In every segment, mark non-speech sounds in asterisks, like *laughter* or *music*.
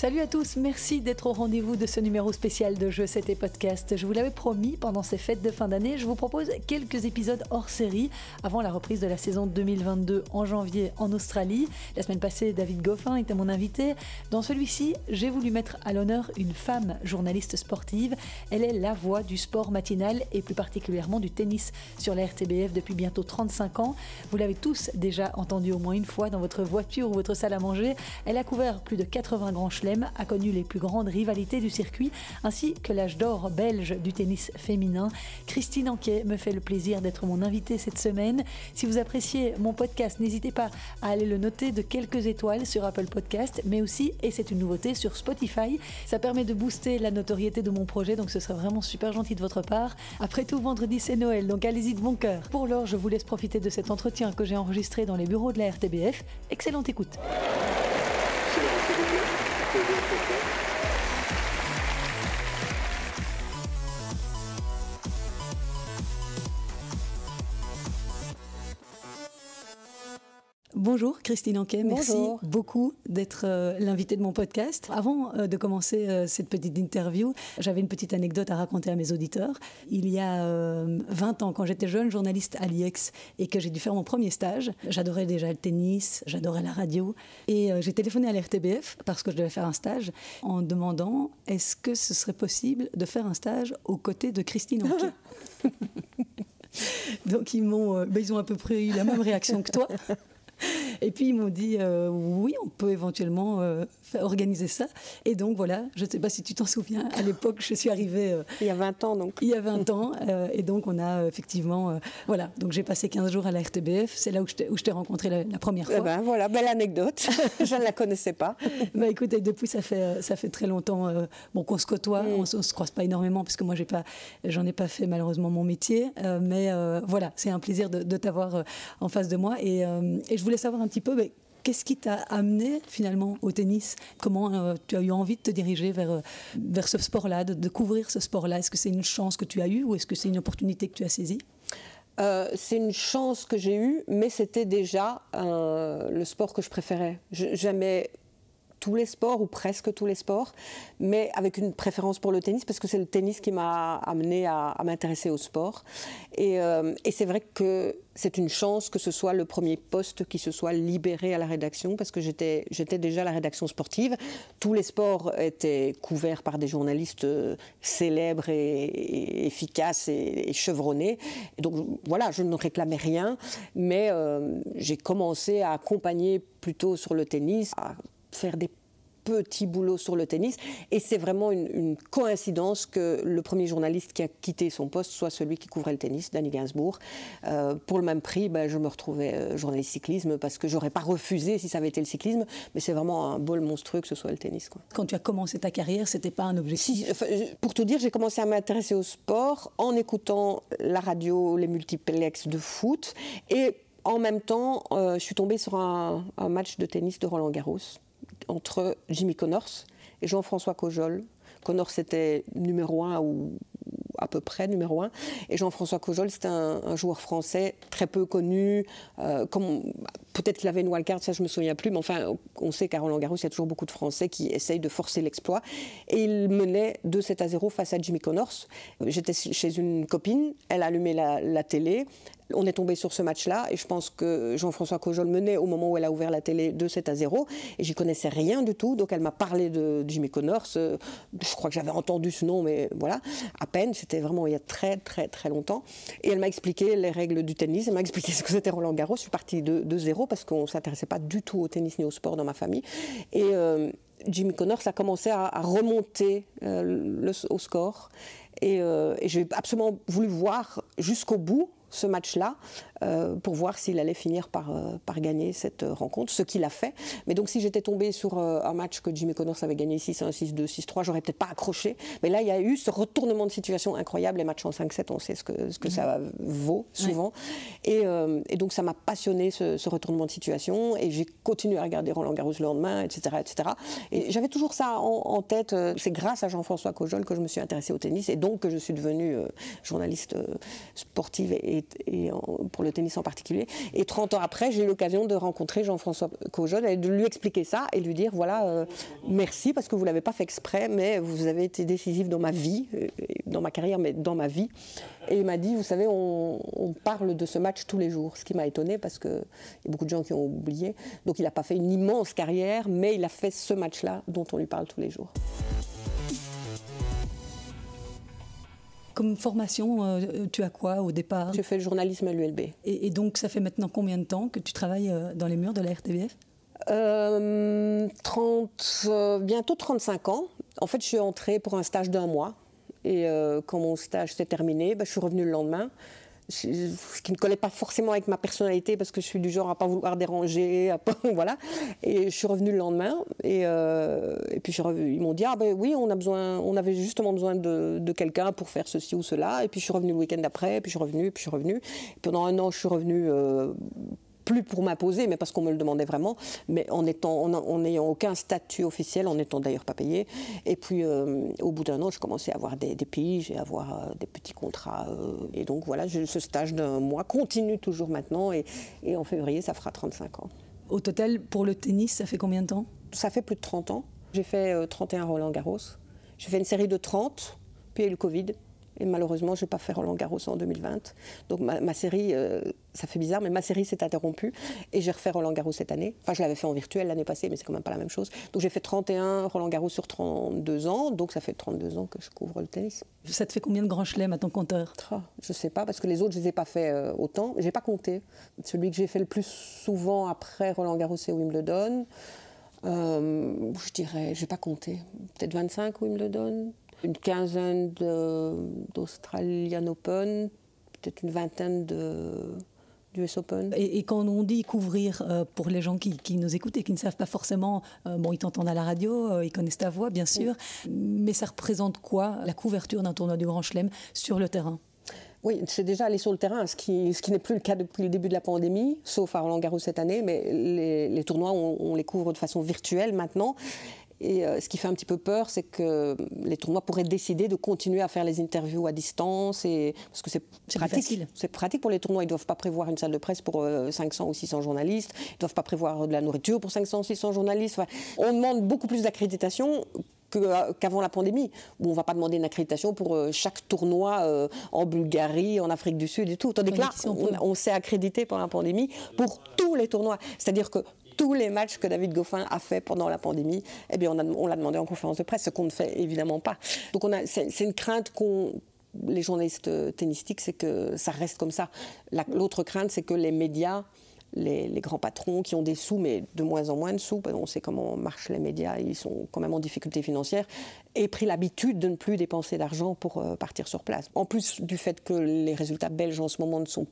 Salut à tous, merci d'être au rendez-vous de ce numéro spécial de Jeux C'était Podcast. Je vous l'avais promis, pendant ces fêtes de fin d'année, je vous propose quelques épisodes hors série avant la reprise de la saison 2022 en janvier en Australie. La semaine passée, David Goffin était mon invité. Dans celui-ci, j'ai voulu mettre à l'honneur une femme journaliste sportive. Elle est la voix du sport matinal et plus particulièrement du tennis sur la RTBF depuis bientôt 35 ans. Vous l'avez tous déjà entendu au moins une fois dans votre voiture ou votre salle à manger. Elle a couvert plus de 80 grands chelems a connu les plus grandes rivalités du circuit, ainsi que l'âge d'or belge du tennis féminin. Christine Anquet me fait le plaisir d'être mon invitée cette semaine. Si vous appréciez mon podcast, n'hésitez pas à aller le noter de quelques étoiles sur Apple Podcast, mais aussi, et c'est une nouveauté, sur Spotify. Ça permet de booster la notoriété de mon projet, donc ce serait vraiment super gentil de votre part. Après tout, vendredi c'est Noël, donc allez-y de bon cœur. Pour l'heure, je vous laisse profiter de cet entretien que j'ai enregistré dans les bureaux de la RTBF. Excellente écoute. que Bonjour Christine Anquet, merci beaucoup d'être euh, l'invitée de mon podcast. Avant euh, de commencer euh, cette petite interview, j'avais une petite anecdote à raconter à mes auditeurs. Il y a 20 ans, quand j'étais jeune journaliste à l'IEX et que j'ai dû faire mon premier stage, j'adorais déjà le tennis, j'adorais la radio et j'ai téléphoné à l'RTBF parce que je devais faire un stage en demandant est-ce que ce serait possible de faire un stage aux côtés de Christine Anquet. *laughs* Donc ils m'ont, ben, ils ont à peu près eu la même réaction que toi. *laughs* Et puis ils m'ont dit euh, oui, on peut éventuellement euh, organiser ça. Et donc voilà, je ne sais pas si tu t'en souviens, à l'époque je suis arrivée. Euh, il y a 20 ans donc. Il y a 20 ans. et donc on a effectivement. voilà, donc j'ai passé 15 jours à la RTBF. C'est là où je t'ai rencontré la, première eh fois. ben, voilà, belle anecdote. *laughs* je ne la connaissais pas. bah écoute, depuis ça fait, ça fait très longtemps bon, qu'on se côtoie. Mm. On ne se croise pas énormément parce que moi, j'en ai, ai, pas fait malheureusement mon métier. mais voilà, c'est un plaisir de, t'avoir en face de moi. Et, et je voulais savoir un petit peu Qu'est-ce qui t'a amené finalement au tennis? Comment euh, tu as eu envie de te diriger vers, euh, vers ce sport-là, de, découvrir ce sport-là? Est-ce que c'est une chance que tu as eue ou est-ce que c'est une opportunité que tu as saisie? Euh, c'est une chance que j'ai eue, mais c'était déjà le sport que je préférais. Tous les sports ou presque tous les sports, mais avec une préférence pour le tennis parce que c'est le tennis qui m'a amené à, m'intéresser au sport. Euh, et, c'est vrai que c'est une chance que ce soit le premier poste qui se soit libéré à la rédaction parce que j'étais déjà à la rédaction sportive. Tous les sports étaient couverts par des journalistes euh, célèbres et, efficaces et, chevronnés. donc voilà, je ne réclamais rien, mais euh, j'ai commencé à accompagner plutôt sur le tennis, faire des petits boulots sur le tennis. Et c'est vraiment une, coïncidence que le premier journaliste qui a quitté son poste soit celui qui couvrait le tennis, Danny Gainsbourg. Euh, pour le même prix, ben, je me retrouvais euh, journaliste cyclisme parce que j'aurais pas refusé si ça avait été le cyclisme, mais c'est vraiment un bol monstrueux que ce soit le tennis. Quoi. Quand tu as commencé ta carrière, c'était pas un objectif? Pour tout dire, j'ai commencé à m'intéresser au sport en écoutant la radio, les multiplex de foot et en même temps, euh, je suis tombée sur un, un match de tennis de Roland Garros entre Jimmy Connors et Jean-François Cojol. Connors était numéro un ou à peu près numéro un. Et Jean-François Cojol, c'était un, joueur français très peu connu. Euh, peut-être qu'il avait une wildcard, ça je me souviens plus, mais enfin, on sait qu'à Roland Garros, il y a toujours beaucoup de Français qui essayent de forcer l'exploit. Et il menait 2-7 à 0 face à Jimmy Connors. J'étais chez une copine, elle allumait la, la télé, on est tombé sur ce match-là et je pense que Jean-François Cojol menait au moment où elle a ouvert la télé 2-7 à 0 et j'y connaissais rien du tout. Donc elle m'a parlé de Jimmy Connors. Euh, je crois que j'avais entendu ce nom, mais voilà, à peine. C'était vraiment il y a très très très longtemps. Et elle m'a expliqué les règles du tennis. Elle m'a expliqué *laughs* ce que c'était Roland Garros. Je suis partie de, 0 parce qu'on ne s'intéressait pas du tout au tennis ni au sport dans ma famille. Et euh, Jimmy Connors a commencé à, remonter euh, au score. Et j'ai absolument voulu voir jusqu'au bout ce match-là euh, pour voir s'il allait finir par, euh, par gagner cette euh, rencontre, ce qu'il a fait. Mais donc si j'étais tombé sur un match que Jimmy Connors avait gagné 6-1, 6-2, 6-3, j'aurais peut-être pas accroché. Mais là, il y a eu ce retournement de situation incroyable. Les matchs en 5-7, on sait ce que, ce que ça vaut souvent. Et, et, donc ça m'a passionné ce, retournement de situation. Et j'ai continué à regarder Roland Garros le lendemain, etc. etc. Et j'avais toujours ça en, tête. C'est grâce à Jean-François Cojol que je me suis intéressée au tennis et donc que je suis devenue journaliste sportive et et, pour le tennis en particulier. Et 30 ans après, j'ai eu l'occasion de rencontrer Jean-François Caujon et de lui expliquer ça et lui dire voilà, euh, merci parce que vous ne l'avez pas fait exprès, mais vous avez été décisif dans ma vie, euh, dans ma carrière, mais dans ma vie. Et il m'a dit, vous savez, on, parle de ce match tous les jours, ce qui m'a étonné parce qu'il y a beaucoup de gens qui ont oublié. Donc il n'a pas fait une immense carrière, mais il a fait ce match-là dont on lui parle tous les jours. Comme formation, euh, tu as quoi au départ J'ai fait le journalisme à l'ULB. Et, donc, ça fait maintenant combien de temps que tu travailles euh, dans les murs de la RTBF euh, 30, euh, Bientôt 35 ans. En fait, je suis entrée pour un stage d'un mois. Et quand mon stage s'est terminé, bah, je suis revenue le lendemain ce qui ne collait pas forcément avec ma personnalité parce que je suis du genre à pas vouloir déranger, *laughs* voilà. Et je suis revenue le lendemain et, euh, puis ils m'ont dit ah ben oui on a besoin, on avait justement besoin de, de quelqu'un pour faire ceci ou cela. Et puis je suis revenue le week-end d'après, puis je suis revenue, puis je suis revenue. pendant un an je suis revenue euh, plus pour m'imposer, mais parce qu'on me le demandait vraiment, mais en étant, en n'ayant aucun statut officiel, en n'étant d'ailleurs pas payé. Et puis, euh, au bout d'un an, je commençais à avoir des, des piges et à avoir euh, des petits contrats. Euh, et donc, voilà, ce stage d'un mois continue toujours maintenant. Et, et, en février, ça fera 35 ans. Au total, pour le tennis, ça fait combien de temps? Ça fait plus de 30 ans. J'ai fait 31 Roland Garros. J'ai fait une série de 30, puis il y a eu le Covid. Et malheureusement, je ne vais pas faire Roland Garros en 2020. Donc ma, série, euh, ça fait bizarre, mais ma série s'est interrompue. Et j'ai refait Roland Garros cette année. Enfin, je l'avais fait en virtuel l'année passée, mais c'est quand même pas la même chose. Donc j'ai fait 31 Roland Garros sur 32 ans. Donc ça fait 32 ans que je couvre le tennis. Ça te fait combien de grands chelems à ton compteur? Je ne sais pas, parce que les autres, je ne les ai pas fait euh, autant. Je n'ai pas compté. Celui que j'ai fait le plus souvent après Roland Garros, c'est Wimbledon. Euh, je dirais, je n'ai pas compté, peut-être 25 Wimbledon, une quinzaine d'Australian Open, peut-être une vingtaine de US Open. Et, quand on dit couvrir, euh, pour les gens qui, nous écoutent et qui ne savent pas forcément, euh, bon, ils t'entendent à la radio, euh, ils connaissent ta voix, bien sûr, mais ça représente quoi, la couverture d'un tournoi du Grand Chelem sur le terrain? Oui, c'est déjà aller sur le terrain, ce qui, ce qui n'est plus le cas depuis le début de la pandémie, sauf à Roland Garros cette année, mais les, tournois, on, les couvre de façon virtuelle maintenant. Et euh, ce qui fait un petit peu peur, c'est que les tournois pourraient décider de continuer à faire les interviews à distance, et, parce que c'est pratique. C'est pratique pour les tournois. Ils ne doivent pas prévoir une salle de presse pour 500 euh, ou 600 journalistes. Ils ne doivent pas prévoir de la nourriture pour 500 ou 600 journalistes. on demande beaucoup plus d'accréditation euh, qu'avant la pandémie, où on ne va pas demander une accréditation pour chaque tournoi en Bulgarie, en Afrique du Sud et tout. Tandis que là, on, on s'est accrédité pendant la pandémie pour tous les tournois. C'est-à-dire que tous les matchs que David Goffin a fait pendant la pandémie, eh bien, on, l'a demandé en conférence de presse, ce qu'on ne fait évidemment pas. Donc, c'est, une crainte qu'on, les journalistes tennistiques, c'est que ça reste comme ça. l'autre crainte, c'est que les médias, les, grands patrons qui ont des sous, mais de moins en moins de sous, on sait comment marchent les médias, ils sont quand même en difficulté financière, aient pris l'habitude de ne plus dépenser d'argent pour euh, partir sur place. En plus du fait que les résultats belges en ce moment ne sont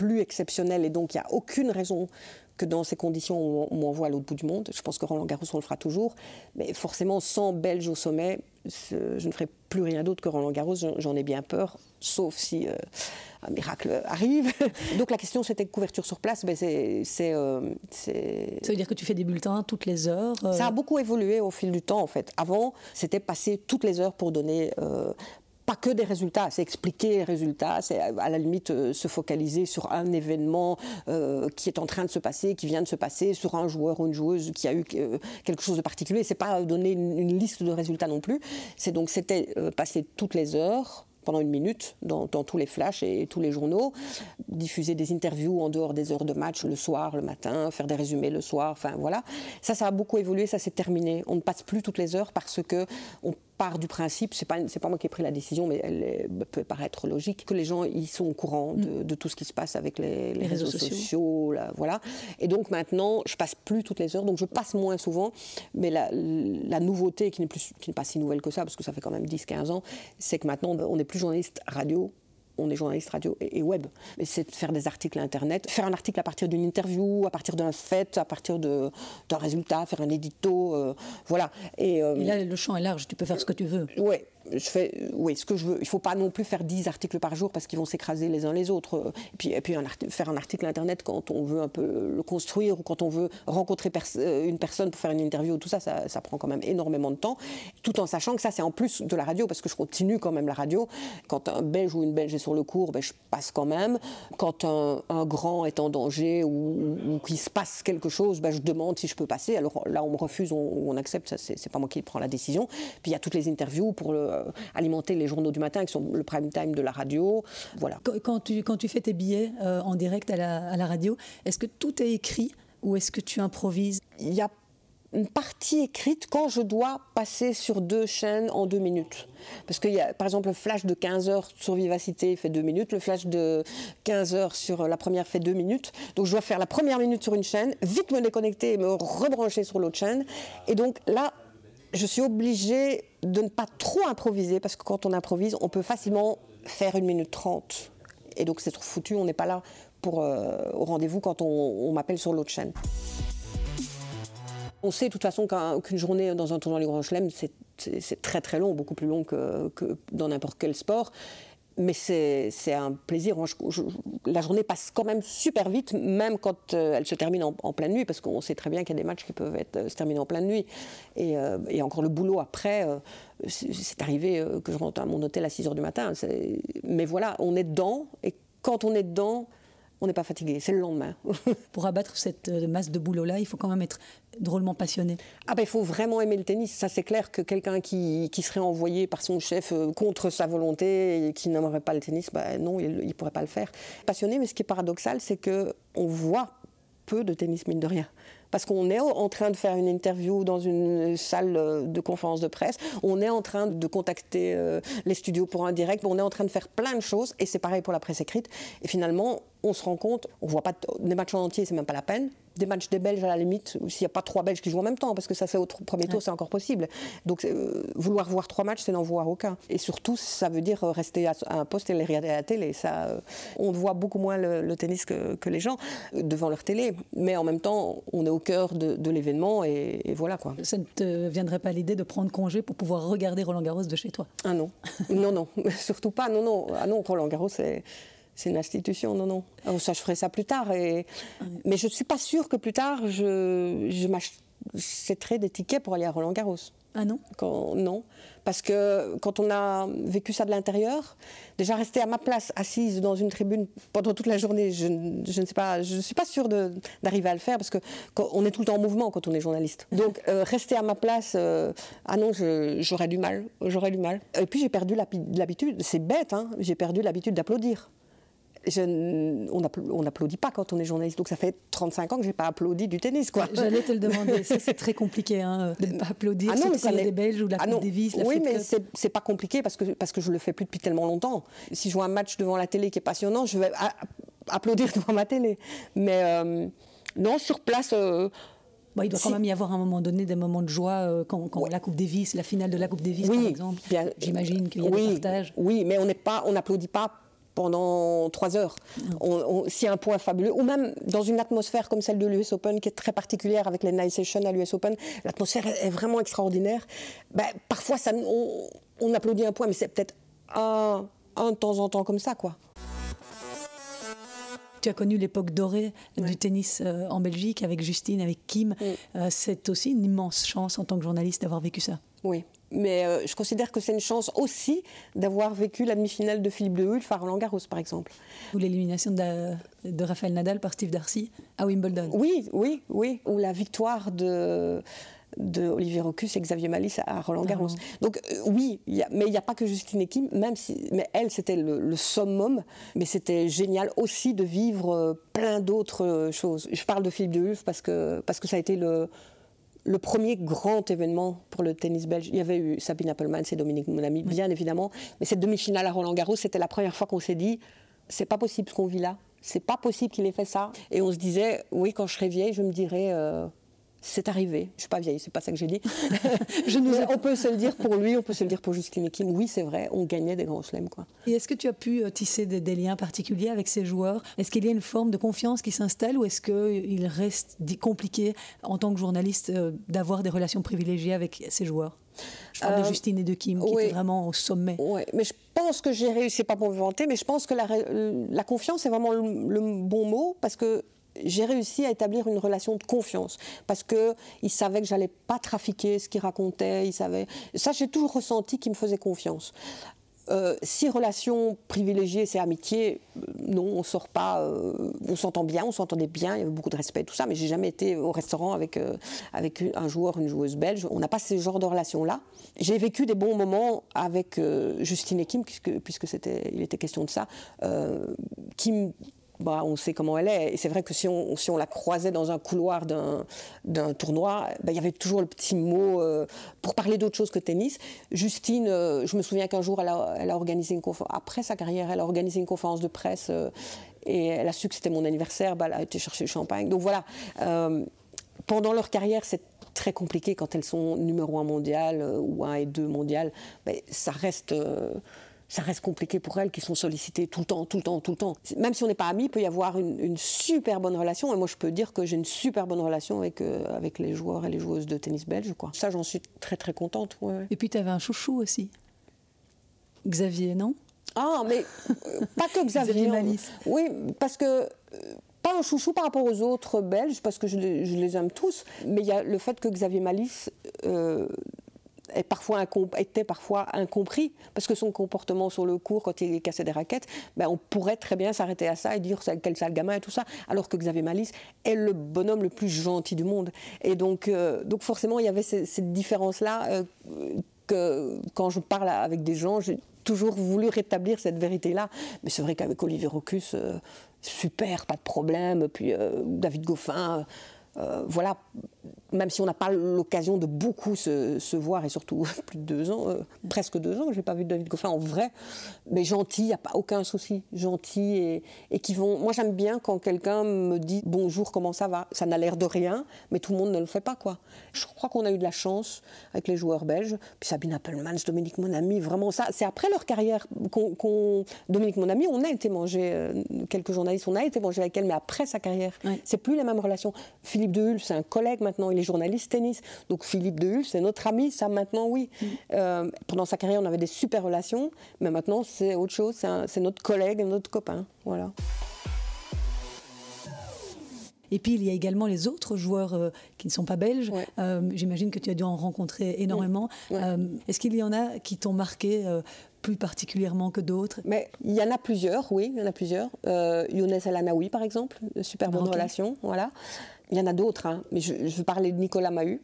plus exceptionnels et donc il n'y a aucune raison que dans ces conditions, on, m'envoie à l'autre bout du monde. Je pense que Roland Garros, on le fera toujours. Mais forcément, sans Belge au sommet, je ne ferai plus rien d'autre que Roland Garros. J'en ai bien peur, sauf si euh, un miracle arrive. *laughs* Donc la question, c'était couverture sur place. Ben c'est, euh, c'est, Ça veut dire que tu fais des bulletins toutes les heures euh Ça a beaucoup évolué au fil du temps, en fait. Avant, c'était passer toutes les heures pour donner pas que des résultats, c'est expliquer les résultats, c'est à la limite euh, se focaliser sur un événement euh, qui est en train de se passer, qui vient de se passer, sur un joueur ou une joueuse qui a eu euh, quelque chose de particulier. C'est pas donner une, liste de résultats non plus. C'est donc c'était passer toutes les heures pendant une minute dans, tous les flashs et, tous les journaux, diffuser des interviews en dehors des heures de match le soir, le matin, faire des résumés le soir, enfin voilà. Ça, ça a beaucoup évolué, ça s'est terminé. On ne passe plus toutes les heures parce que on part du principe, c'est pas pas moi qui ai pris la décision, mais elle peut paraître logique que les gens ils sont au courant de, mm. tout ce qui se passe avec les, réseaux, sociaux, voilà. Et donc maintenant, je passe plus toutes les heures, donc je passe moins souvent. Mais la, nouveauté n'est plus qui n'est pas si nouvelle que ça, parce que ça fait quand même 10-15 ans, c'est que maintenant on n'est plus journaliste radio, on est journaliste radio et, web. Mais c'est de faire des articles à Internet, faire un article à partir d'une interview, à partir d'un fait, à partir d'un résultat, faire un édito, euh, voilà. Euh, et, là, le champ est large, tu peux faire ce que tu veux. Oui, fais, oui, ce que je veux. Il ne faut pas non plus faire 10 articles par jour parce qu'ils vont s'écraser les uns les autres. Et puis, faire un article internet quand on veut un peu le construire ou quand on veut rencontrer euh, une personne pour faire une interview, tout ça, ça, prend quand même énormément de temps. Tout en sachant que ça, c'est en plus de la radio parce que je continue quand même la radio. Quand un Belge ou une Belge est sur le cours, ben, je passe quand même. Quand un, grand est en danger ou, qu'il se passe quelque chose, ben, je demande si je peux passer. Alors là, on me refuse, on, on accepte, ça, c'est pas moi qui prends la décision. Puis il y a toutes les interviews pour le euh, alimenter les journaux du matin qui sont le prime time de la radio. Voilà. Quand tu, quand tu fais tes billets euh, en direct à la, à la radio, est-ce que tout est écrit ou est-ce que tu improvises? Il y a une partie écrite quand je dois passer sur deux chaînes en deux minutes. Parce qu'il y a, par exemple, le flash de 15 heures sur Vivacité fait deux minutes, le flash de 15 heures sur la première fait deux minutes. Donc je dois faire la première minute sur une chaîne, vite me déconnecter et me rebrancher sur l'autre chaîne. Et donc là, je suis obligée de ne pas trop improviser parce que quand on improvise, on peut facilement faire une minute trente. Et donc c'est trop foutu, on n'est pas là pour, euh, au rendez-vous quand on, m'appelle sur l'autre chaîne. On sait de toute façon qu'une journée dans un tournoi du Grand Chelem, c'est très très long, beaucoup plus long que, que dans n'importe quel sport mais c'est un plaisir. la journée passe quand même super vite, même quand euh, elle se termine en, pleine nuit, parce qu'on sait très bien qu'il y a des matchs qui peuvent être, euh, se terminer en pleine nuit. Et, euh, et encore le boulot après, c'est arrivé que je rentre à mon hôtel à 6 h du matin. Mais voilà, on est dedans, et quand on est dedans, on n'est pas fatigué, c'est le lendemain. *laughs* Pour abattre cette euh, masse de boulot-là, il faut quand même être drôlement passionné. Ah ben, il faut vraiment aimer le tennis. Ça, c'est clair que quelqu'un qui, serait envoyé par son chef euh, contre sa volonté et qui n'aimerait pas le tennis, ben non, il ne pourrait pas le faire. Passionné, mais ce qui est paradoxal, c'est qu'on voit peu de tennis, mine de rien parce qu'on est en train de faire une interview dans une salle euh, de conférence de presse, on est en train de contacter les studios pour un direct, on est en train de faire plein de choses, et c'est pareil pour la presse écrite. Et finalement, on se rend compte, on voit pas des matchs en entier, c'est même pas la peine. Des matchs des Belges à la limite, s'il n'y a pas trois Belges qui jouent en même temps, parce que ça c'est au premier tour, c'est encore possible. Donc euh, vouloir voir trois matchs, c'est n'en voir aucun. Et surtout, ça veut dire rester à, un poste et les regarder à la télé. Ça, euh, on voit beaucoup moins le, tennis que, les gens euh, devant leur télé, mais en même temps, on est au cœur de, l'événement et, voilà quoi. Ça ne te viendrait pas l'idée de prendre congé pour pouvoir regarder Roland Garros de chez toi? Ah non, non non, *laughs* surtout pas. Non non, ah non, Roland Garros c'est c'est une institution, non, non. Oh, ça, je ferai ça plus tard. Et... Mais je ne suis pas sûre que plus tard, je, je m'achèterai des tickets pour aller à Roland Garros. Ah non? Non. Parce que quand on a vécu ça de l'intérieur, déjà rester à ma place, assise dans une tribune pendant toute la journée, je, je ne sais pas, je suis pas sûre d'arriver à le faire parce que on est tout le temps en mouvement quand on est journaliste. Donc euh, rester à ma place, euh, ah non, j'aurais du mal, j'aurais du mal. Et puis j'ai perdu l'habitude, c'est bête, hein, j'ai perdu l'habitude d'applaudir on n'applaudit pas quand on est journaliste. Donc ça fait 35 ans que je n'ai pas applaudi du tennis. J'allais te le demander. c'est très compliqué hein, de ne pas applaudir. Ah non, mais ça des Belges ou la ah Coupe Davis. La oui, mais c'est pas compliqué parce que, parce que je le fais plus depuis tellement longtemps. Si je vois un match devant la télé qui est passionnant, je vais applaudir *laughs* devant ma télé. Mais euh, non, sur place. Euh, il doit quand même y avoir à un moment donné des moments de joie euh, quand, la Coupe Davis, la finale de la Coupe Davis par exemple. J'imagine qu'il y a des partages. Oui, mais on n'applaudit pas pendant trois heures. S'il y a un point fabuleux, ou même dans une atmosphère comme celle de l'US Open, qui est très particulière avec les night sessions à l'US Open, l'atmosphère est vraiment extraordinaire. Ben, parfois, ça, on, applaudit un point, mais c'est peut-être un, un de temps en temps comme ça, quoi. Tu as connu l'époque dorée du tennis euh, en Belgique avec Justine, avec Kim. Euh, c'est aussi une immense chance en tant que journaliste d'avoir vécu ça. Oui, mais euh, je considère que c'est une chance aussi d'avoir vécu la demi-finale de Philippe de Hulf à Roland Garros, par exemple. Ou l'élimination de, de, Rafael Nadal par Steve Darcy à Wimbledon. Oui, oui, oui. Ou la victoire de de Olivier Rocus et Xavier Malice à Roland Garros. Donc euh, oui, mais il n'y a pas que Justine et Kim, même si, mais elle c'était le, summum, mais c'était génial aussi de vivre euh, plein d'autres choses. Je parle de Philippe de Hulf parce que parce que ça a été le le premier grand événement pour le tennis belge. Il y avait eu Sabine Appelman, c'est Dominique Monami, bien évidemment. Mais cette demi-finale à Roland Garros, c'était la première fois qu'on s'est dit c'est pas possible ce qu'on vit là. C'est pas possible qu'il ait fait ça. Et on se disait, oui, quand je serai vieille, je me dirais, euh, c'est arrivé. Je suis pas vieille, c'est pas ça que j'ai dit. *laughs* je nous on peut se le dire pour lui, on peut se le dire pour Justine Kim. Oui, c'est vrai, on gagnait des grands chelems. Quoi. Et est-ce que tu as pu euh, tisser des, liens particuliers avec ces joueurs? Est-ce qu'il y a une forme de confiance qui s'installe ou est-ce qu'il reste compliqué en tant que journaliste euh, d'avoir des relations privilégiées avec ces joueurs? Je parle de euh, Justine et de Kim, qui étaient vraiment au sommet. Oui, mais je pense que j'ai réussi, pas pour me vanter, mais je pense que la, la confiance est vraiment le bon mot, parce que j'ai réussi à établir une relation de confiance parce que il savait que j'allais pas trafiquer ce qu'il racontait. Il savait ça, j'ai toujours ressenti qu'il me faisait confiance. Euh, si relation privilégiée, c'est amitié, euh, non, on sort pas, euh, on s'entend bien, on s'entendait bien, il y avait beaucoup de respect, tout ça, mais j'ai jamais été au restaurant avec, avec un joueur, une joueuse belge. On n'a pas ce genre de relation-là. J'ai vécu des bons moments avec Justine et Kim, puisque, puisque c'était, il était question de ça. Kim bah, on sait comment elle est. Et c'est vrai que si on, la croisait dans un couloir d'un tournoi, bah, il y avait toujours le petit mot euh, pour parler d'autre chose que tennis. Justine, euh, je me souviens qu'un jour, elle a, organisé une conférence, après sa carrière, elle a organisé une conférence de presse euh, et elle a su que c'était mon anniversaire, bah, elle a été chercher le champagne. Donc voilà, pendant leur carrière, c'est très compliqué quand elles sont numéro un mondial ou un et deux mondial. Ça reste ça reste compliqué pour elles qui sont sollicitées tout le temps, tout le temps, tout le temps. Même si on n'est pas amis, il peut y avoir une, super bonne relation. Et moi, je peux dire que j'ai une super bonne relation avec, euh, avec les joueurs et les joueuses de tennis belge. Quoi. Ça, j'en suis très, très contente. Et puis, tu avais un chouchou aussi. Xavier, non? Ah, mais euh, pas que *laughs* Xavier. Malice. Oui, parce que euh, pas un chouchou par rapport aux autres Belges, parce que je, les aime tous, mais il y a le fait que Xavier Malice parfois était parfois incompris, parce que son comportement sur le cours, quand il cassait des raquettes, ben on pourrait très bien s'arrêter à ça et dire quel sale gamin et tout ça, alors que Xavier Malice est le bonhomme le plus gentil du monde. Et donc, euh, donc forcément, il y avait cette, différence-là euh, que quand je parle avec des gens, j'ai toujours voulu rétablir cette vérité-là. Mais c'est vrai qu'avec Olivier Rocus, euh, super, pas de problème. Puis David Goffin voilà, même si on n'a pas l'occasion de beaucoup se, voir, et surtout *laughs* plus de deux ans, euh, presque deux ans, je n'ai pas vu David Goffin en vrai, mais gentil, il n'y a pas aucun souci, gentil, et, et qui vont... Moi j'aime bien quand quelqu'un me dit bonjour, comment ça va? Ça n'a l'air de rien, mais tout le monde ne le fait pas, quoi. Je crois qu'on a eu de la chance avec les joueurs belges, puis Sabine Appelmans, Dominique Monami, vraiment ça, c'est après leur carrière qu'on... Dominique Monami, on a été manger, euh, quelques journalistes, on a été manger avec elle, mais après sa carrière, c'est plus la même relation. Philippe Dehulle, c'est un collègue maintenant, il est journaliste tennis. Donc Philippe Dehulle, c'est notre ami, ça maintenant, oui. Mm. Euh, pendant sa carrière, on avait des super relations, mais maintenant, c'est autre chose, c'est notre collègue, notre copain. Voilà. Et puis il y a également les autres joueurs euh, qui ne sont pas belges. Euh, j'imagine que tu as dû en rencontrer énormément. Est-ce qu'il y en a qui t'ont marqué plus particulièrement que d'autres? Mais il y en a plusieurs, oui, il y en a plusieurs. Younes El par exemple, super bonne relation, voilà. Il y en a d'autres, hein, mais je, je, veux parler de Nicolas Mahut.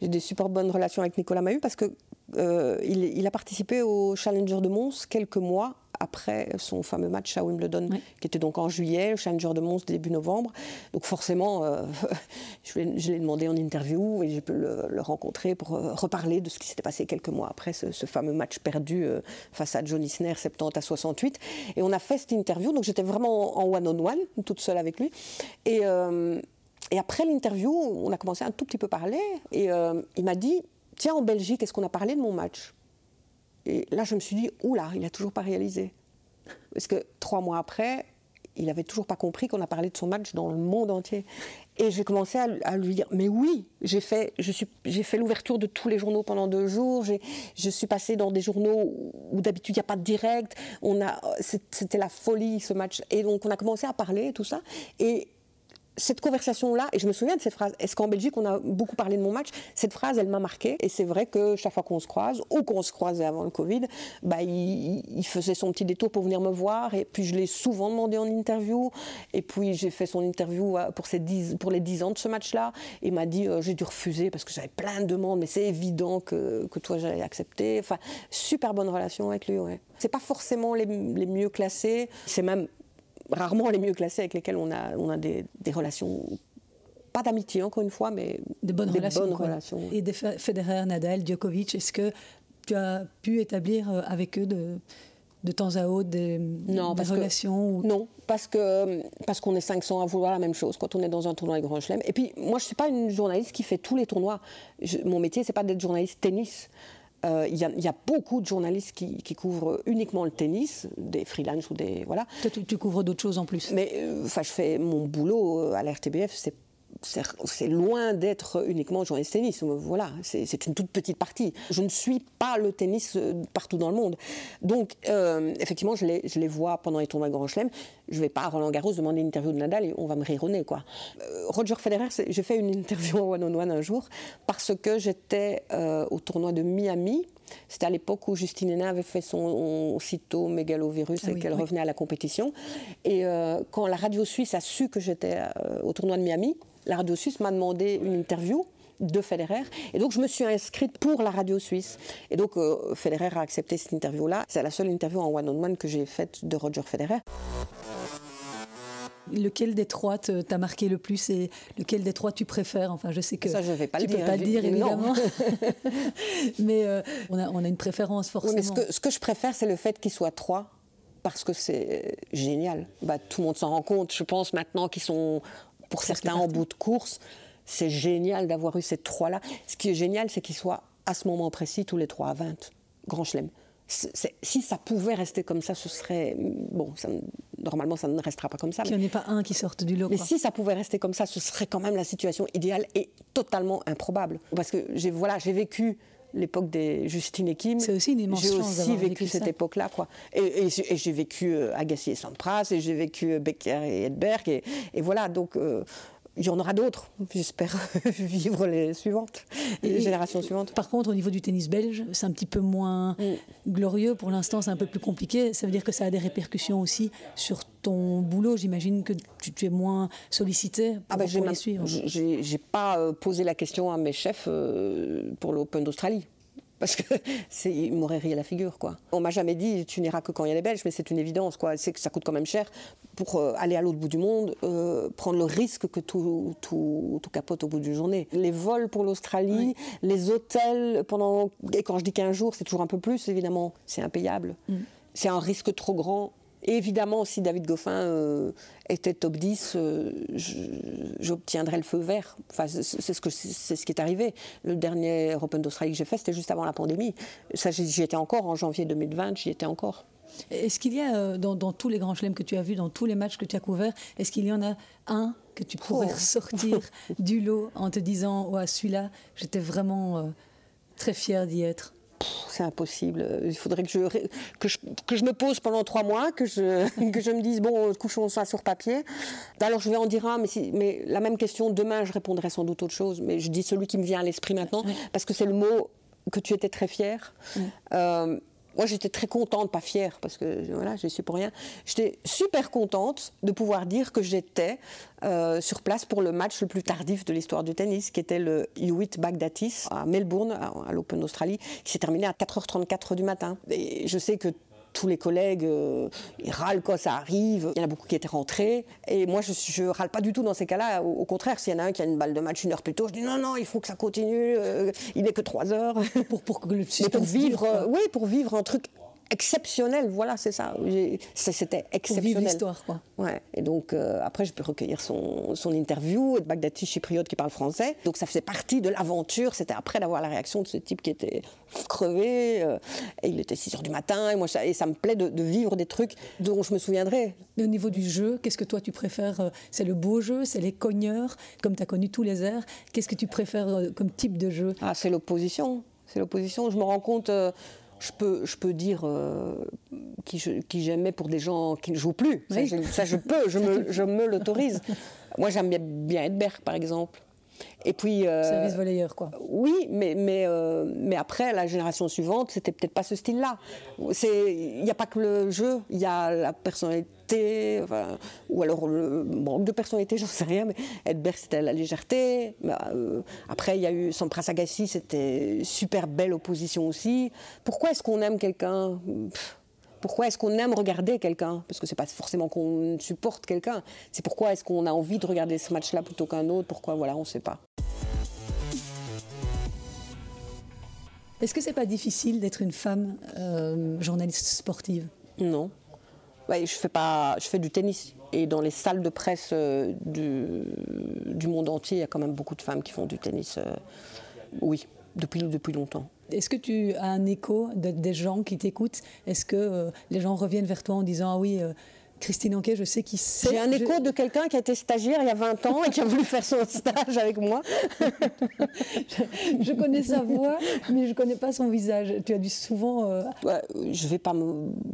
J'ai des super bonnes relations avec Nicolas Mahut parce que euh, il, a participé au Challenger de Mons quelques mois après son fameux match à Wimbledon, qui était donc en juillet, le Challenger de Mons début novembre. Donc forcément, euh, *laughs* je, l'ai demandé en interview et j'ai pu le, rencontrer pour euh, reparler de ce qui s'était passé quelques mois après ce, fameux match perdu face à Johnny Isner, 70 à 68. Et on a fait cette interview, donc j'étais vraiment en one-on-one, toute seule avec lui. Et et après l'interview, on a commencé un tout petit peu parler. Et euh, il m'a dit Tiens, en Belgique, est-ce qu'on a parlé de mon match? Et là, je me suis dit Oula, il n'a toujours pas réalisé. Parce que trois mois après, il n'avait toujours pas compris qu'on a parlé de son match dans le monde entier. Et j'ai commencé à, lui dire, mais oui, j'ai fait, fait l'ouverture de tous les journaux pendant deux jours. Je suis passée dans des journaux où d'habitude il n'y a pas de direct. C'était la folie ce match. Et donc on a commencé à parler tout ça. Et cette conversation-là, et je me souviens de cette phrase, est-ce qu'en Belgique on a beaucoup parlé de mon match? Cette phrase, elle m'a marqué, et c'est vrai que chaque fois qu'on se croise, ou qu'on se croisait avant le Covid, bah, il, faisait son petit détour pour venir me voir, et puis je l'ai souvent demandé en interview, et puis j'ai fait son interview euh, pour, les 10 ans de ce match-là, et il m'a dit, euh, j'ai dû refuser parce que j'avais plein de demandes, mais c'est évident que, que toi j'allais accepter. Enfin, super bonne relation avec lui, ouais. C'est pas forcément les, les mieux classés, c'est même rarement les mieux classés avec lesquels on a, on a des, relations pas d'amitié encore une fois, mais de bonnes, relations, Et des Federer, Nadal, Djokovic, est-ce que tu as pu établir euh, avec eux de, de temps à autre des, non, relations Non, parce que parce qu'on est 500 à vouloir la même chose quand on est dans un tournoi de Grand Chelem. Et puis moi, je suis pas une journaliste qui fait tous les tournois. mon métier, c'est pas d'être journaliste tennis. Euh, il y, a beaucoup de journalistes qui, couvrent uniquement le tennis, des freelance ou des voilà. Toi, tu, couvres d'autres choses en plus. Mais euh, je fais mon boulot euh, à la RTBF, c'est c'est loin d'être uniquement journaliste tennis. Voilà, c'est une toute petite partie. Je ne suis pas le tennis euh, partout dans le monde. Donc, euh, effectivement, je les, je les, vois pendant les tournois Grand Chelem. Je ne vais pas à Roland Garros demander une interview de Nadal et on va me rire au nez, quoi. Euh, Roger Federer, j'ai fait une interview en one-on-one un jour parce que j'étais au tournoi de Miami. C'était à l'époque où Justine Hénin avait fait son cyto mégalovirus ah et qu'elle revenait à la compétition. Et quand la radio suisse a su que j'étais au tournoi de Miami, la radio suisse m'a demandé une interview de Federer. Et donc, je me suis inscrite pour la radio suisse. Et donc, euh, Federer a accepté cette interview-là. C'est la seule interview en one-on-one que j'ai faite de Roger Federer. Lequel des trois t'a marqué le plus et lequel des trois tu préfères? Enfin, je sais que ça, je vais pas tu le peux pas le dire évidemment, *laughs* *laughs* mais euh, on, a, on, a, une préférence forcément. ce, que, ce que je préfère, c'est le fait qu'il soit trois parce que c'est génial. Bah, tout le monde s'en rend compte, je pense maintenant qu'ils sont pour certains en bout de course. C'est génial d'avoir eu ces trois-là. Ce qui est génial, c'est qu'ils soient à ce moment précis tous les trois à 20. Grand chelem. Si ça pouvait rester comme ça, ce serait. Bon, normalement, ça ne restera pas comme ça. Qu'il n'y en ait pas un qui sorte du lot. Mais si ça pouvait rester comme ça, ce serait quand même la situation idéale et totalement improbable. Parce que j'ai voilà, vécu l'époque des Justine et Kim. C'est aussi une immense J'ai aussi vécu, cette époque-là, quoi. Et, j'ai vécu euh, Agassi et Sampras, et j'ai vécu euh, Becker et Edberg, et, et voilà. Donc, euh, il y en aura d'autres, j'espère *laughs* vivre les suivantes, les générations suivantes. Par contre, au niveau du tennis belge, c'est un petit peu moins mm. glorieux. Pour l'instant, c'est un peu plus compliqué. Ça veut dire que ça a des répercussions aussi sur ton boulot. J'imagine que tu, es moins sollicité pour, ah ben, les suivre. J'ai pas posé la question à mes chefs pour l'Open d'Australie parce que *laughs* c'est m'aurait ri à la figure quoi. On m'a jamais dit tu n'iras que quand il y a les Belges, mais c'est une évidence quoi. C'est que ça coûte quand même cher pour euh, aller à l'autre bout du monde, euh, prendre le risque que tout, tout, tout, capote au bout d'une journée. Les vols pour l'Australie, les hôtels pendant et quand je dis 15 jours, c'est toujours un peu plus évidemment, c'est impayable. Mm. C'est un risque trop grand et évidemment, si David Goffin euh, était top 10, euh, j'obtiendrais le feu vert. Enfin, c'est ce, que, c'est ce qui est arrivé. Le dernier Open d'Australie que j'ai fait, c'était juste avant la pandémie. Ça, j'y étais encore, en janvier 2020, j'y étais encore. Est-ce qu'il y a, euh, dans, tous les grands chelems que tu as vus, dans tous les matchs que tu as couverts, est-ce qu'il y en a un que tu pourrais oh. sortir *laughs* du lot en te disant, ouais, celui-là, j'étais vraiment très fier d'y être c'est impossible. Il faudrait que je, que je, que, je, me pose pendant trois mois, que je, *laughs* que je me dise, bon, couchons ça sur papier. Alors je vais en dire un, mais, mais la même question, demain, je répondrai sans doute autre chose. Mais je dis celui qui me vient à l'esprit maintenant, parce que c'est le mot que tu étais très fier. Euh, moi, j'étais très contente, pas fière, parce que voilà, je suis pour rien. J'étais super contente de pouvoir dire que j'étais euh, sur place pour le match le plus tardif de l'histoire du tennis, qui était le Hewitt Bagdatis à Melbourne, à, l'Open d'Australie, qui s'est terminé à 4h34 du matin. Et je sais que tous les collègues, euh, ils râlent quand ça arrive. Il y en a beaucoup qui étaient rentrés. Et moi, je ne râle pas du tout dans ces cas-là. Au, contraire, s'il y en a un qui a une balle de match une heure plus tôt, je dis non, non, il faut que ça continue. Euh, il n'est que trois heures. Pour, pour que le *laughs* pour vivre, euh, oui, pour vivre un truc exceptionnel, voilà, c'est ça. C'était exceptionnel. l'histoire, quoi. Ouais. Et donc, euh, après, je peux recueillir son, son interview de Bagdati chypriote qui parle français. Donc, ça faisait partie de l'aventure. C'était après d'avoir la réaction de ce type qui était crevé. Euh, et il était 6 h du matin. Et moi, ça, et ça me plaît de, vivre des trucs dont je me souviendrai. Mais au niveau du jeu, qu'est-ce que toi, tu préfères euh, C'est le beau jeu C'est les cogneurs Comme tu as connu tous les airs, qu'est-ce que tu préfères comme type de jeu? Ah, c'est l'opposition. C'est l'opposition. Je me rends compte je peux, je peux dire euh, qui, j'aimais pour des gens qui ne jouent plus. Ça, je, peux, je *laughs* me, je me l'autorise. Moi, j'aime bien, bien Edberg, par exemple. Et puis. Euh, Service volleyeur, quoi. Oui, mais, mais, euh, mais après, la génération suivante, c'était peut-être pas ce style-là. Il n'y a pas que le jeu, il y a la personnalité, enfin, ou alors le manque de personnalité, j'en sais rien, mais Edberg, c'était la légèreté. Euh, après, il y a eu Sampras Agassi, c'était super belle opposition aussi. Pourquoi est-ce qu'on aime quelqu'un? Pourquoi est-ce qu'on aime regarder quelqu'un? Parce que c'est pas forcément qu'on supporte quelqu'un. C'est pourquoi est-ce qu'on a envie de regarder ce match-là plutôt qu'un autre? Pourquoi? Voilà, on ne sait pas. Est-ce que c'est pas difficile d'être une femme euh, journaliste sportive? Non. Ouais, je, fais pas, je fais du tennis. Et dans les salles de presse euh, du, monde entier, il y a quand même beaucoup de femmes qui font du tennis. Euh, oui, depuis, depuis longtemps. Est-ce que tu as un écho de, des gens qui t'écoutent? Est-ce que euh, les gens reviennent vers toi en disant Ah oui, Christine Anquet, je sais qui c'est. J'ai un écho de quelqu'un qui a été stagiaire il y a 20 ans et qui a voulu faire son stage avec moi. je, connais sa voix, mais je ne connais pas son visage. Tu as dû souvent. Euh, je ne vais, pas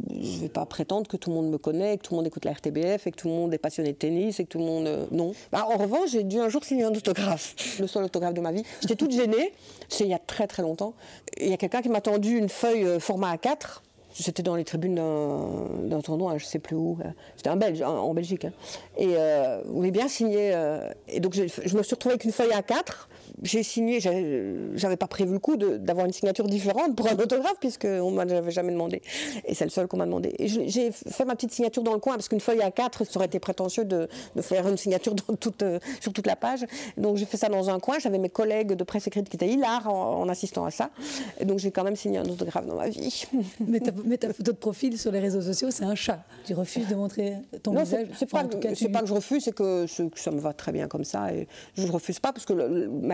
vais pas prétendre que tout le monde me connaît, que tout le monde écoute la RTBF et que tout le monde est passionné de tennis et que tout le monde. Euh, non. Bah, en revanche, j'ai dû un jour signer un autographe. Le seul autographe de ma vie. J'étais toute gênée. C'est il y a très très longtemps. Il y a quelqu'un qui m'a tendu une feuille euh, format A4 J'étais dans les tribunes d'un tournoi, je ne sais plus où. C'était un Belge, en, Belgique. Hein. Et euh, vous voulez bien signer. Euh, et donc je, je, me suis retrouvée avec une feuille A4 j'ai signé, j'avais pas prévu le coup d'avoir une signature différente pour un autographe, puisqu'on ne m'avait jamais demandé. Et c'est le seul qu'on m'a demandé. Et j'ai fait ma petite signature dans le coin, parce qu'une feuille à 4, ça aurait été prétentieux de, de faire une signature dans toute, euh, sur toute la page. Donc j'ai fait ça dans un coin. J'avais mes collègues de presse écrite qui étaient hilares en, assistant à ça. Et donc j'ai quand même signé un autographe dans ma vie. *laughs* Mais ta, photo de profil sur les réseaux sociaux, c'est un chat. Tu refuses de montrer ton non, visage C'est pas, pas, que je refuse, c'est que, que, ça me va très bien comme ça. Et je ne refuse pas, parce que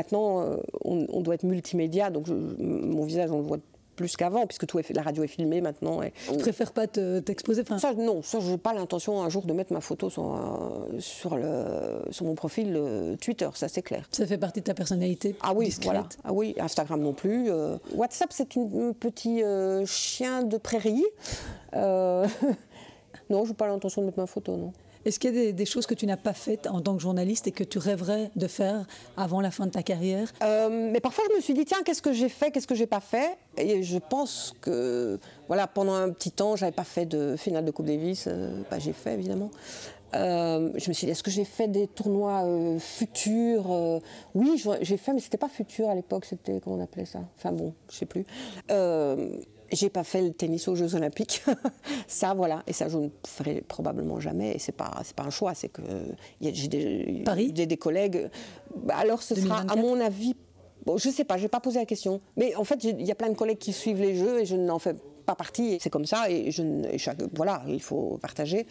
maintenant, euh, on, doit être multimédia, donc mon visage, on le voit plus qu'avant, puisque tout est, la radio est filmée maintenant. Et tu préfères pas t'exposer ça, Non, ça, je n'ai pas l'intention un jour de mettre ma photo sur, euh, sur, le, sur mon profil euh, Twitter, ça c'est clair. Ça fait partie de ta personnalité Ah oui, discrète. voilà. Ah oui, Instagram non plus. WhatsApp, c'est un petit chien de prairie. *laughs* non, je n'ai pas l'intention de mettre ma photo, non. Est-ce qu'il y a des, choses que tu n'as pas faites en tant que journaliste et que tu rêverais de faire avant la fin de ta carrière? Euh, Mais parfois, je me suis dit, tiens, qu'est-ce que j'ai fait, qu'est-ce que j'ai pas fait? Et je pense que, voilà, pendant un petit temps, j'avais pas fait de finale de Coupe Davis. Euh, bah, j'ai fait, évidemment. Euh, je me suis dit, est-ce que j'ai fait des tournois futurs Oui, j'ai fait, mais c'était pas futur à l'époque, c'était, comment on appelait ça? Enfin bon, je sais plus. J'ai pas fait le tennis aux Jeux Olympiques. *laughs* ça, voilà. Et ça, je ne ferai probablement jamais. Et c'est pas, c'est pas un choix. C'est que j'ai des, Paris des, collègues. Bah, alors, ce sera, à mon avis, bon, je sais pas. Je vais pas poser la question. Mais en fait, il y a plein de collègues qui suivent les Jeux et je n'en fais pas partie. C'est comme ça. Et, je, chaque, voilà, il faut partager.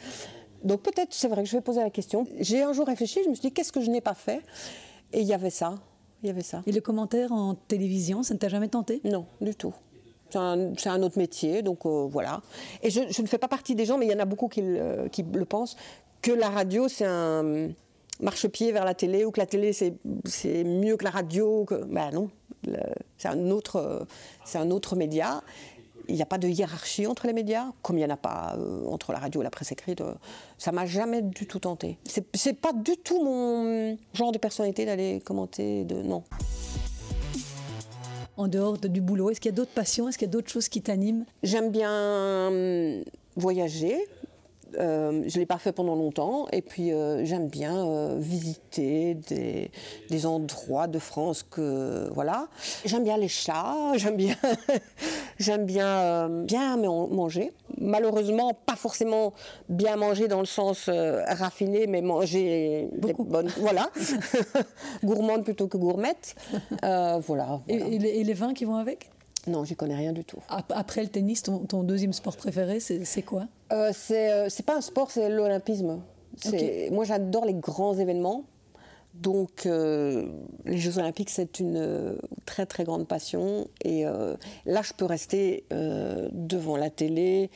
Donc peut-être, c'est vrai que je vais poser la question. J'ai un jour réfléchi. Je me suis dit, qu'est-ce que je n'ai pas fait? Et il y avait ça. Il y avait ça. Et le commentaire en télévision, ça ne t'a jamais tenté? Non, du tout c'est un, autre métier, donc euh, voilà. Et je, ne fais pas partie des gens, mais il y en a beaucoup qui, le pensent, que la radio, c'est un marchepied vers la télé, ou que la télé, c'est mieux que la radio. Que... Ben non, c'est un, autre, un autre média. Il n'y a pas de hiérarchie entre les médias, comme il n'y en a pas euh, entre la radio et la presse écrite. Euh, ça m'a jamais du tout tenté. C'est pas du tout mon genre de personnalité d'aller commenter. De... Non en dehors du boulot? Est-ce qu'il y a d'autres passions? Est-ce qu'il y a d'autres choses qui t'animent? J'aime bien hum, voyager. Euh, je ne l'ai pas fait pendant longtemps. Et puis, euh, j'aime bien euh, visiter des, des, endroits de France que. Voilà. J'aime bien les chats, *laughs* j'aime bien, j'aime bien, bien manger. Malheureusement, pas forcément bien manger dans le sens raffiné, mais manger des bonnes. Voilà. *laughs* Gourmande plutôt que gourmette. voilà. et les vins qui vont avec? Non, j'y connais rien du tout. Après le tennis, ton, deuxième sport préféré, c'est quoi? Euh, euh, C'est pas un sport, c'est l'olympisme. Moi, j'adore les grands événements. Donc, euh, les Jeux Olympiques, c'est une euh, très très grande passion. Et là, je peux rester devant la télé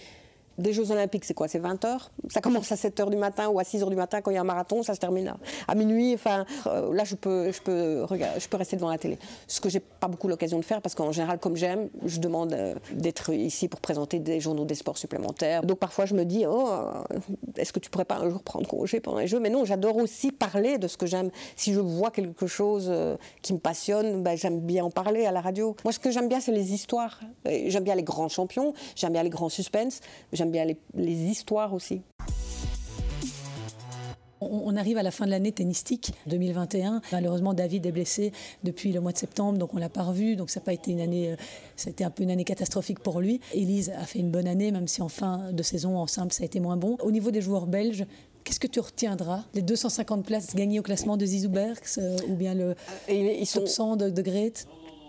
des Jeux Olympiques, c'est quoi C'est 20 heures? Ça commence à 7 heures du matin ou à 6 heures du matin quand il y a un marathon, ça se termine à, minuit. Enfin, euh, là, je peux, je, peux je peux rester devant la télé. Ce que j'ai pas beaucoup l'occasion de faire parce qu'en général, comme j'aime, je demande euh, d'être ici pour présenter des journaux des sports supplémentaires. Donc parfois, je me dis, oh, euh, est-ce que tu pourrais pas un jour prendre congé pendant les Jeux? Mais non, j'adore aussi parler de ce que j'aime. Si je vois quelque chose qui me passionne, ben, j'aime bien en parler à la radio. Moi, ce que j'aime bien, c'est les histoires. J'aime bien les grands champions, j'aime bien les grands suspens, bien les, histoires aussi. On arrive à la fin de l'année tennistique 2021. Malheureusement, David est blessé depuis le mois de septembre, donc on l'a pas revu. Donc ça n'a pas été une année, c'était un peu une année catastrophique pour lui. Elise a fait une bonne année, même si en fin de saison en simple ça a été moins bon. Au niveau des joueurs belges, Qu'est-ce que tu retiendras? Les 250 places gagnées au classement de Zizou Berks euh, ou bien le ils top 100 de, de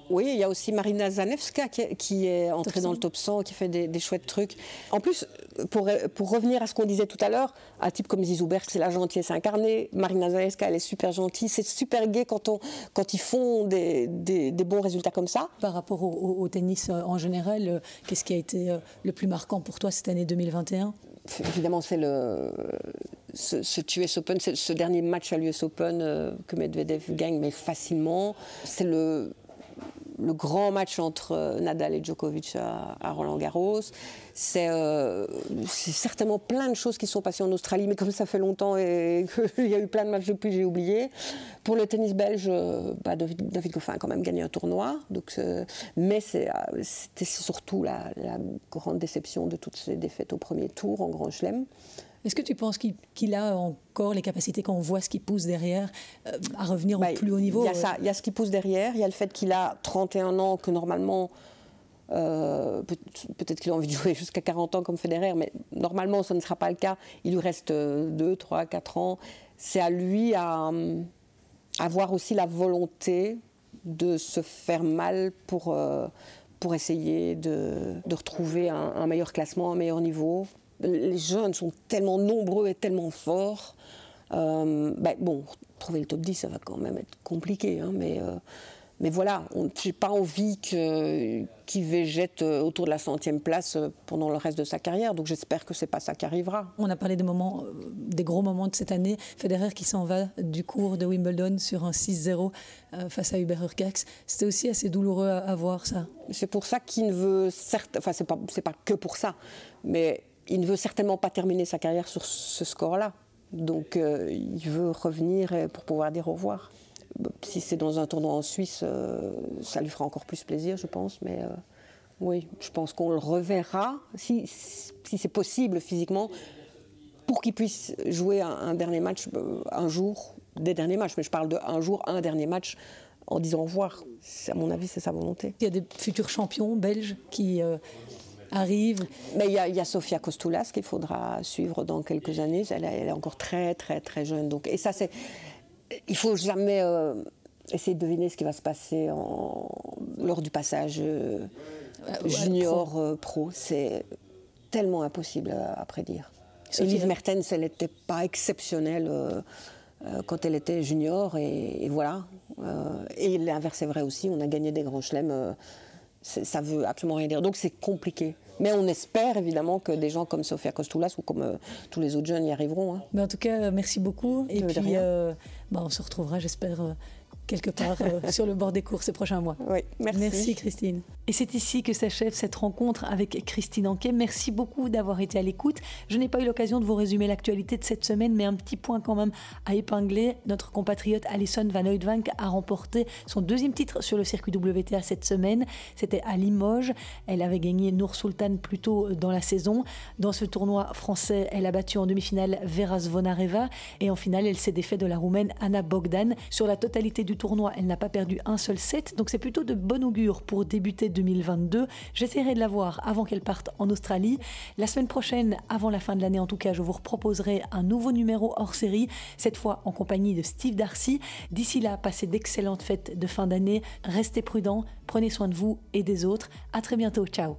Oui, il y a aussi Marina Zanevska qui, est entrée dans le top 100, qui fait des, chouettes trucs. En plus, pour, pour revenir à ce qu'on disait tout à l'heure, un type comme Zizouberg, c'est la gentillesse incarnée. Marina Zanevska, elle est super gentille. C'est super gai quand, on, quand ils font des, des, bons résultats comme ça. Par rapport au, tennis euh, en général, euh, qu'est-ce qui a été euh, le plus marquant pour toi cette année 2021 Évidemment, c'est le ce, ce US Open, ce dernier match à l'US Open que Medvedev gagne, mais facilement. C'est le le grand match entre euh, Nadal et Djokovic à, Roland Garros. Euh, c'est certainement plein de choses qui sont passées en Australie, mais comme ça fait longtemps et *laughs* qu'il y a eu plein de matchs depuis, j'ai oublié. Pour le tennis belge, euh, bah, David, Goffin a quand même gagné un tournoi, donc, mais c'était surtout la, la, grande déception de toutes ces défaites au premier tour en Grand Chelem. Est-ce que tu penses qu'il a encore les capacités, quand on voit ce qui pousse derrière, euh, à revenir au bah, plus haut niveau Il y a ça, il y a ce qui pousse derrière, il y a le fait qu'il a 31 ans, que normalement, euh, peut-être qu'il a envie de jouer jusqu'à 40 ans comme Federer, mais normalement, ce ne sera pas le cas. Il lui reste 2, 3, 4 ans. C'est à lui à, avoir aussi la volonté de se faire mal pour, euh, pour essayer de, de retrouver un, un, meilleur classement, un meilleur niveau les jeunes sont tellement nombreux et tellement forts. Euh, ben, bon, trouver le top 10, ça va quand même être compliqué, hein, mais, euh, mais voilà, j'ai pas envie qu'il végète euh, autour de la centième place pendant le reste de sa carrière, donc j'espère que c'est pas ça qui arrivera. On a parlé des moments, des gros moments de cette année. Federer qui s'en va du cours de Wimbledon sur un 6-0 face à Hubert Hurkacz. C'était aussi assez douloureux à, voir ça. C'est pour ça qu'il ne veut, certes, enfin c'est pas, pas que pour ça, mais il ne veut certainement pas terminer sa carrière sur ce score-là. Donc euh, il veut revenir pour pouvoir dire au revoir. Si c'est dans un tournoi en Suisse, euh, ça lui fera encore plus plaisir, je pense. Mais euh, oui, je pense qu'on le reverra, si, c'est possible physiquement, pour qu'il puisse jouer un, dernier match un jour, des derniers matchs. Mais je parle de un jour, un dernier match en disant au revoir. À mon avis, c'est sa volonté. Il y a des futurs champions belges qui arrive Mais il y, a Sofia Kostoulas qu'il faudra suivre dans quelques années. Elle, est encore très, très, très jeune. Donc, et ça, c'est. Il faut jamais euh, essayer de deviner ce qui va se passer en, lors du passage euh, junior euh, pro. C'est tellement impossible à, prédire. Elise Mertens, elle n'était pas exceptionnelle quand elle était junior, et, et voilà. et l'inverse est vrai aussi. On a gagné des grands chelems ça veut absolument rien dire. Donc c'est compliqué. Mais on espère évidemment que des gens comme Sofia Kostoulas ou comme euh, tous les autres jeunes y arriveront. Hein. Mais en tout cas, merci beaucoup. Et puis, euh, bah, on se retrouvera, j'espère, euh, quelque part euh, sur le bord des cours ces prochains mois. Oui, merci. Merci Christine. Et c'est ici que s'achève cette rencontre avec Christine Anquet. Merci beaucoup d'avoir été à l'écoute. Je n'ai pas eu l'occasion de vous résumer l'actualité de cette semaine, mais un petit point quand même à épingler. Notre compatriote Alison Van Oudvank a remporté son deuxième titre sur le circuit WTA cette semaine. C'était à Limoges. Elle avait gagné Nour Sultan plus tôt dans la saison. Dans ce tournoi français, elle a battu en demi-finale Vera Zvonareva et en finale, elle s'est défait de la Roumaine Anna Bogdan. Sur la totalité du tournoi, elle n'a pas perdu un seul set, donc c'est plutôt de bon augure pour débuter 2022. J'essaierai de la voir avant qu'elle parte en Australie. La semaine prochaine, avant la fin de l'année en tout cas, je vous proposerai un nouveau numéro hors série, cette fois en compagnie de Steve Darcy. D'ici là, passez d'excellentes fêtes de fin d'année, restez prudents, prenez soin de vous et des autres. À très bientôt, ciao.